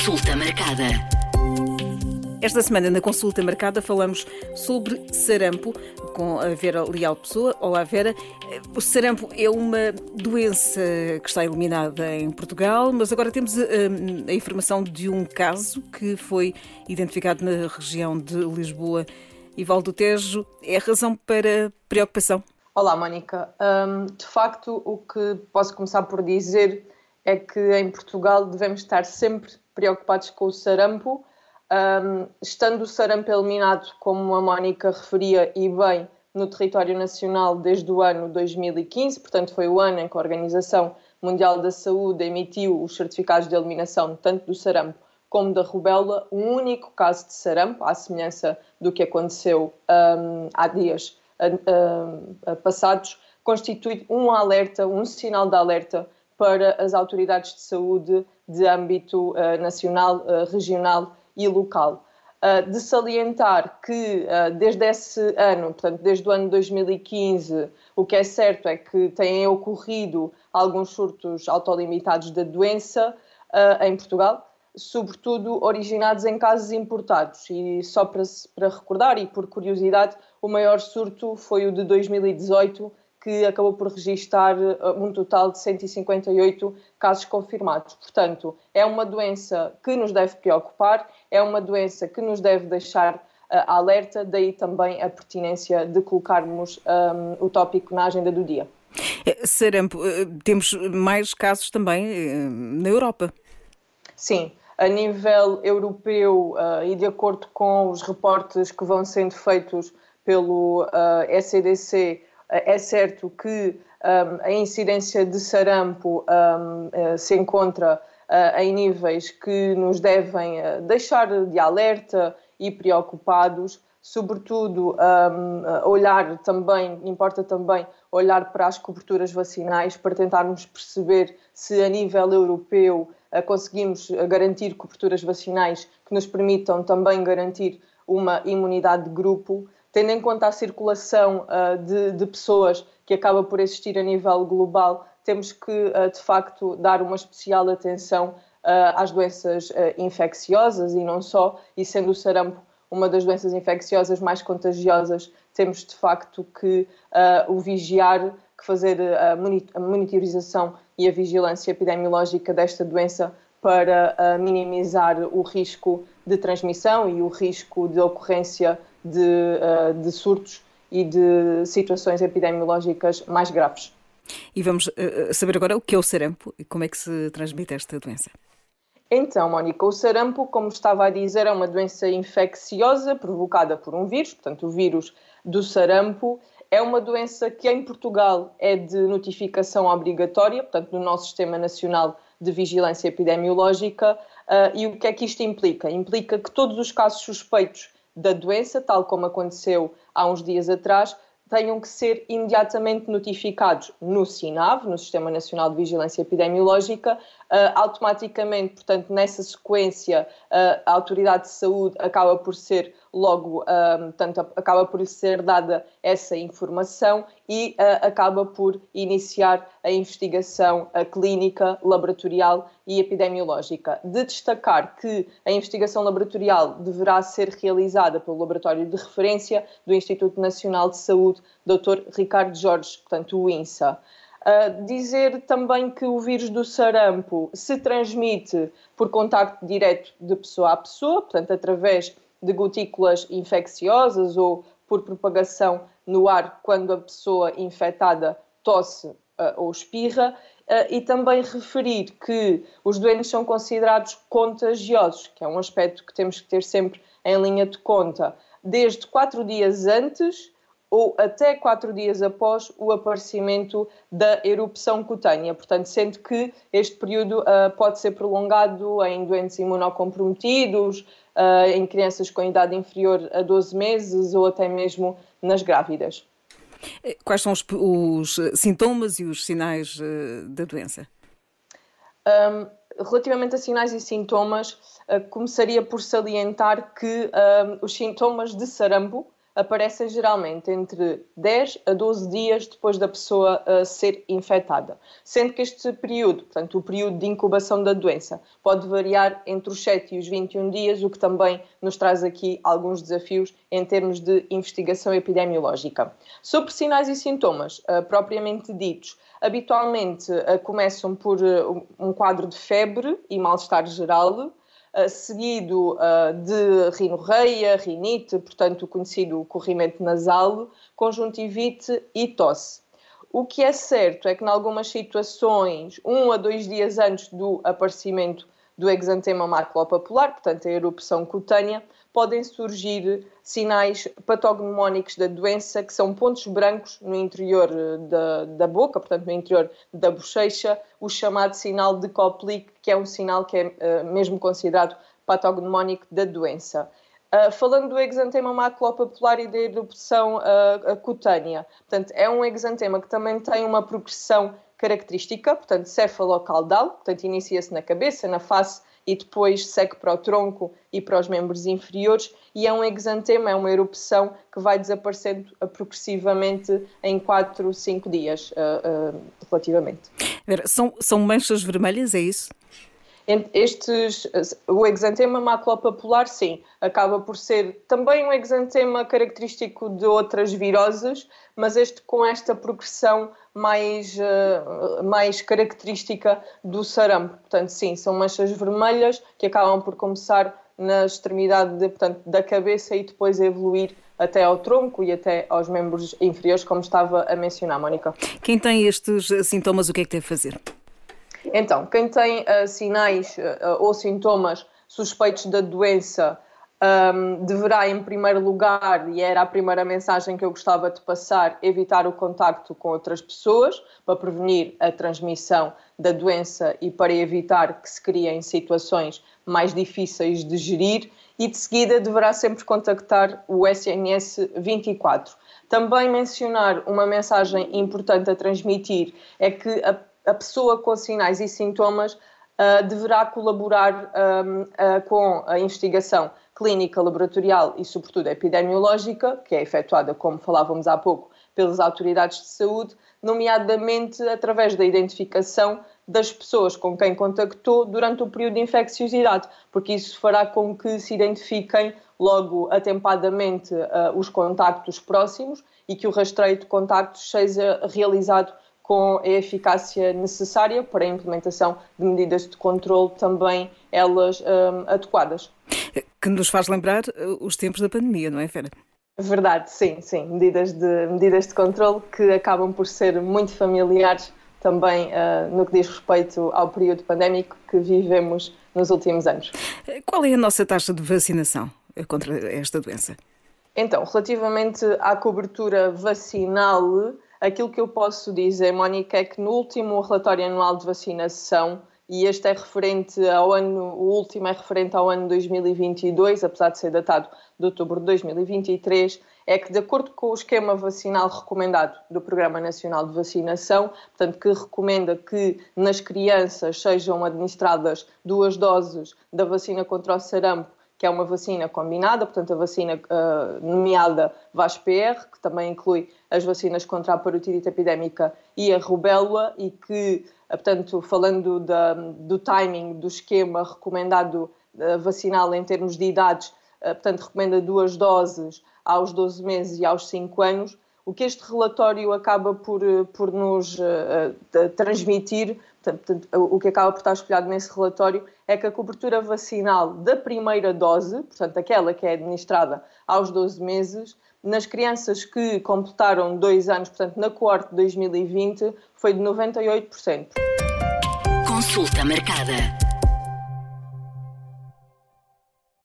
Consulta marcada. Esta semana, na consulta marcada, falamos sobre sarampo com a Vera Leal Pessoa. Olá, Vera. O sarampo é uma doença que está eliminada em Portugal, mas agora temos a, hum, a informação de um caso que foi identificado na região de Lisboa e Val do Tejo. É razão para preocupação? Olá, Mónica. Um, de facto, o que posso começar por dizer é que em Portugal devemos estar sempre preocupados com o sarampo, um, estando o sarampo eliminado, como a Mónica referia e bem, no território nacional desde o ano 2015, portanto foi o ano em que a Organização Mundial da Saúde emitiu os certificados de eliminação tanto do sarampo como da rubéola, um único caso de sarampo, à semelhança do que aconteceu um, há dias uh, passados, constitui um alerta, um sinal de alerta para as autoridades de saúde de âmbito uh, nacional, uh, regional e local. Uh, de salientar que desde esse ano, portanto, desde o ano 2015, o que é certo é que têm ocorrido alguns surtos autolimitados da doença em Portugal, sobretudo originados em casos importados. E só para, para recordar e por curiosidade, o maior surto foi o de 2018, que acabou por registrar eh, um total de 158 casos confirmados. Portanto, é uma doença que nos deve preocupar, é uma doença que nos deve deixar uh, alerta, daí também a pertinência de colocarmos um, ehm, o tópico na agenda do dia. Eh, sarampo, temos mais casos também na Europa. Sim, a nível europeu uh, e de acordo com os reportes que vão sendo feitos pelo uh, ECDC, é certo que um, a incidência de sarampo um, eh, se encontra uh, em níveis que nos devem uh, deixar de alerta e preocupados, sobretudo um, olhar também, importa também olhar para as coberturas vacinais para tentarmos perceber se a nível europeu uh, conseguimos garantir coberturas vacinais que nos permitam também garantir uma imunidade de grupo tendo em conta a circulação uh, de, de, pessoas que acaba por existir a nível global, temos que, uh, de facto, dar uma especial atenção uh, às doenças infecciosas e não só, e sendo o sarampo uma das doenças infecciosas mais contagiosas, temos de facto que o vigiar, que fazer a monitorização e a vigilância epidemiológica desta doença para minimizar o risco de transmissão e o risco de ocorrência de, uh, de surtos e de situações epidemiológicas mais graves. E vamos uh, saber agora o que é o sarampo e como é que se transmite esta doença. Então, Mónica, o sarampo, como estava a dizer, é uma doença infecciosa provocada por um vírus, portanto, o vírus do sarampo. É uma doença que em Portugal é de notificação obrigatória, portanto, no nosso Sistema Nacional de Vigilância Epidemiológica. Uh, e o que é que isto implica? Implica que todos os casos suspeitos da doença, tal como aconteceu há uns dias atrás, tenham que ser imediatamente notificados no SINAV, no Sistema Nacional de Vigilância Epidemiológica, uh, automaticamente, portanto, nessa sequência, uh, a Autoridade de Saúde acaba por ser logo, uh, portanto, acaba por ser dada essa informação e acaba por iniciar a investigação clínica, laboratorial e epidemiológica. De destacar que a investigação laboratorial deverá ser realizada pelo Laboratório de Referência do Instituto Nacional de Saúde, Dr. Ricardo Jorge, portanto, o INSA. Uh, dizer também que o vírus do sarampo se transmite por contacto direto de pessoa a pessoa, portanto, através de gotículas infecciosas ou por propagação no ar quando a pessoa infectada tosse uh, ou espirra. Uh, e também referir que os doentes são considerados contagiosos, que é um aspecto que temos que ter sempre em linha de conta, desde quatro dias antes ou até quatro dias após o aparecimento da erupção cutânea. Portanto, sendo que este período uh, pode ser prolongado em doentes imunocomprometidos, uh, em crianças com idade inferior a 12 meses ou até mesmo nas grávidas. Eh, quais são os, os sintomas e os sinais uh, da doença? Um, relativamente a sinais e sintomas, começaria por salientar que um, os sintomas de sarampo aparecem geralmente entre 10 a 12 dias depois da pessoa uh, ser infectada, sendo que este período, portanto, o período de incubação da doença, pode variar entre os 7 e os 21 dias, o que também nos traz aqui alguns desafios em termos de investigação epidemiológica. Sobre sinais e sintomas, uh, propriamente ditos, habitualmente uh, começam por um quadro de febre e mal-estar geral, Uh, seguido uh, de rinorreia, rinite, portanto o conhecido corrimento nasal, conjuntivite e tosse. O que é certo é que, em algumas situações, um a dois dias antes do aparecimento do exantema maculopapular, portanto a erupção cutânea, podem surgir sinais patognomónicos da doença, que são pontos brancos no interior eh, da, da boca, portanto, no interior da bochecha, o chamado sinal de Koplik, que é um sinal que é uh, mesmo considerado patognomónico da doença. Uh, falando do exantema maculopapular e da erupção uh, cutânea, portanto, é um exantema que também tem uma progressão característica, portanto, cefalocaudal, portanto, inicia-se na cabeça, na face e depois segue para o tronco e para os membros inferiores e é um exantema, é uma erupção que vai desaparecendo progressivamente em 4, 5 dias, uh, uh, relativamente. São, são manchas vermelhas, é isso? Estes, o exantema maculopapular, sim, acaba por ser também um exantema característico de outras viroses, mas este com esta progressão mais, uh, mais característica do sarampo. Portanto, sim, são manchas vermelhas que acabam por começar na extremidade de, portanto, da cabeça e depois evoluir até ao tronco e até aos membros inferiores, como estava a mencionar, Mónica. Quem tem estes sintomas, o que é que deve fazer? Então, quem tem uh, sinais uh, ou sintomas suspeitos da doença um, deverá, em primeiro lugar, e era a primeira mensagem que eu gostava de passar, evitar o contacto com outras pessoas para prevenir a transmissão da doença e para evitar que se criem situações mais difíceis de gerir. E de seguida deverá sempre contactar o SNS 24. Também mencionar uma mensagem importante a transmitir é que a pessoa com sinais e sintomas uh, deverá colaborar um, uh, ah, com a investigação clínica, laboratorial e, sobretudo, epidemiológica, que é efetuada, como falávamos há pouco, pelas autoridades de saúde, nomeadamente através da identificação das pessoas com quem contactou durante o período de infecciosidade, porque isso fará com que se identifiquem logo atempadamente uh, os contactos próximos e que o rastreio de contactos seja realizado com a eficácia necessária para a implementação de medidas de controle também elas um, adequadas. Que nos faz lembrar uh, os tempos da pandemia, não é, Fera? Verdade, sim, sim. Medidas de, medidas de controle que acabam por ser muito familiares também uh, no que diz respeito ao período pandémico que vivemos nos últimos anos. Qual é a nossa taxa de vacinação contra esta doença? Então, relativamente à cobertura vacinal, Aquilo que eu posso dizer, Mónica, é que no último relatório anual de vacinação, e este é referente ao ano, o último é referente ao ano 2022, apesar de ser datado de outubro de 2023, é que, de acordo com o esquema vacinal recomendado do Programa Nacional de Vacinação, portanto, que recomenda que nas crianças sejam administradas duas doses da vacina contra o sarampo que é uma vacina combinada, portanto, a vacina uh, nomeada VASPR, que também inclui as vacinas contra a parotidite epidémica e a rubéola, e que, uh, portanto, falando da, do timing do esquema recomendado uh, vacinal em termos de idades, portanto, recomenda duas doses aos 12 meses e aos 5 anos. O que este relatório acaba por, por nos transmitir O que acaba por estar espelhado nesse relatório é que a cobertura vacinal da primeira dose, portanto, aquela que é administrada aos 12 meses, nas crianças que completaram dois anos, portanto, na coorte de 2020, foi de 98%. Consulta marcada.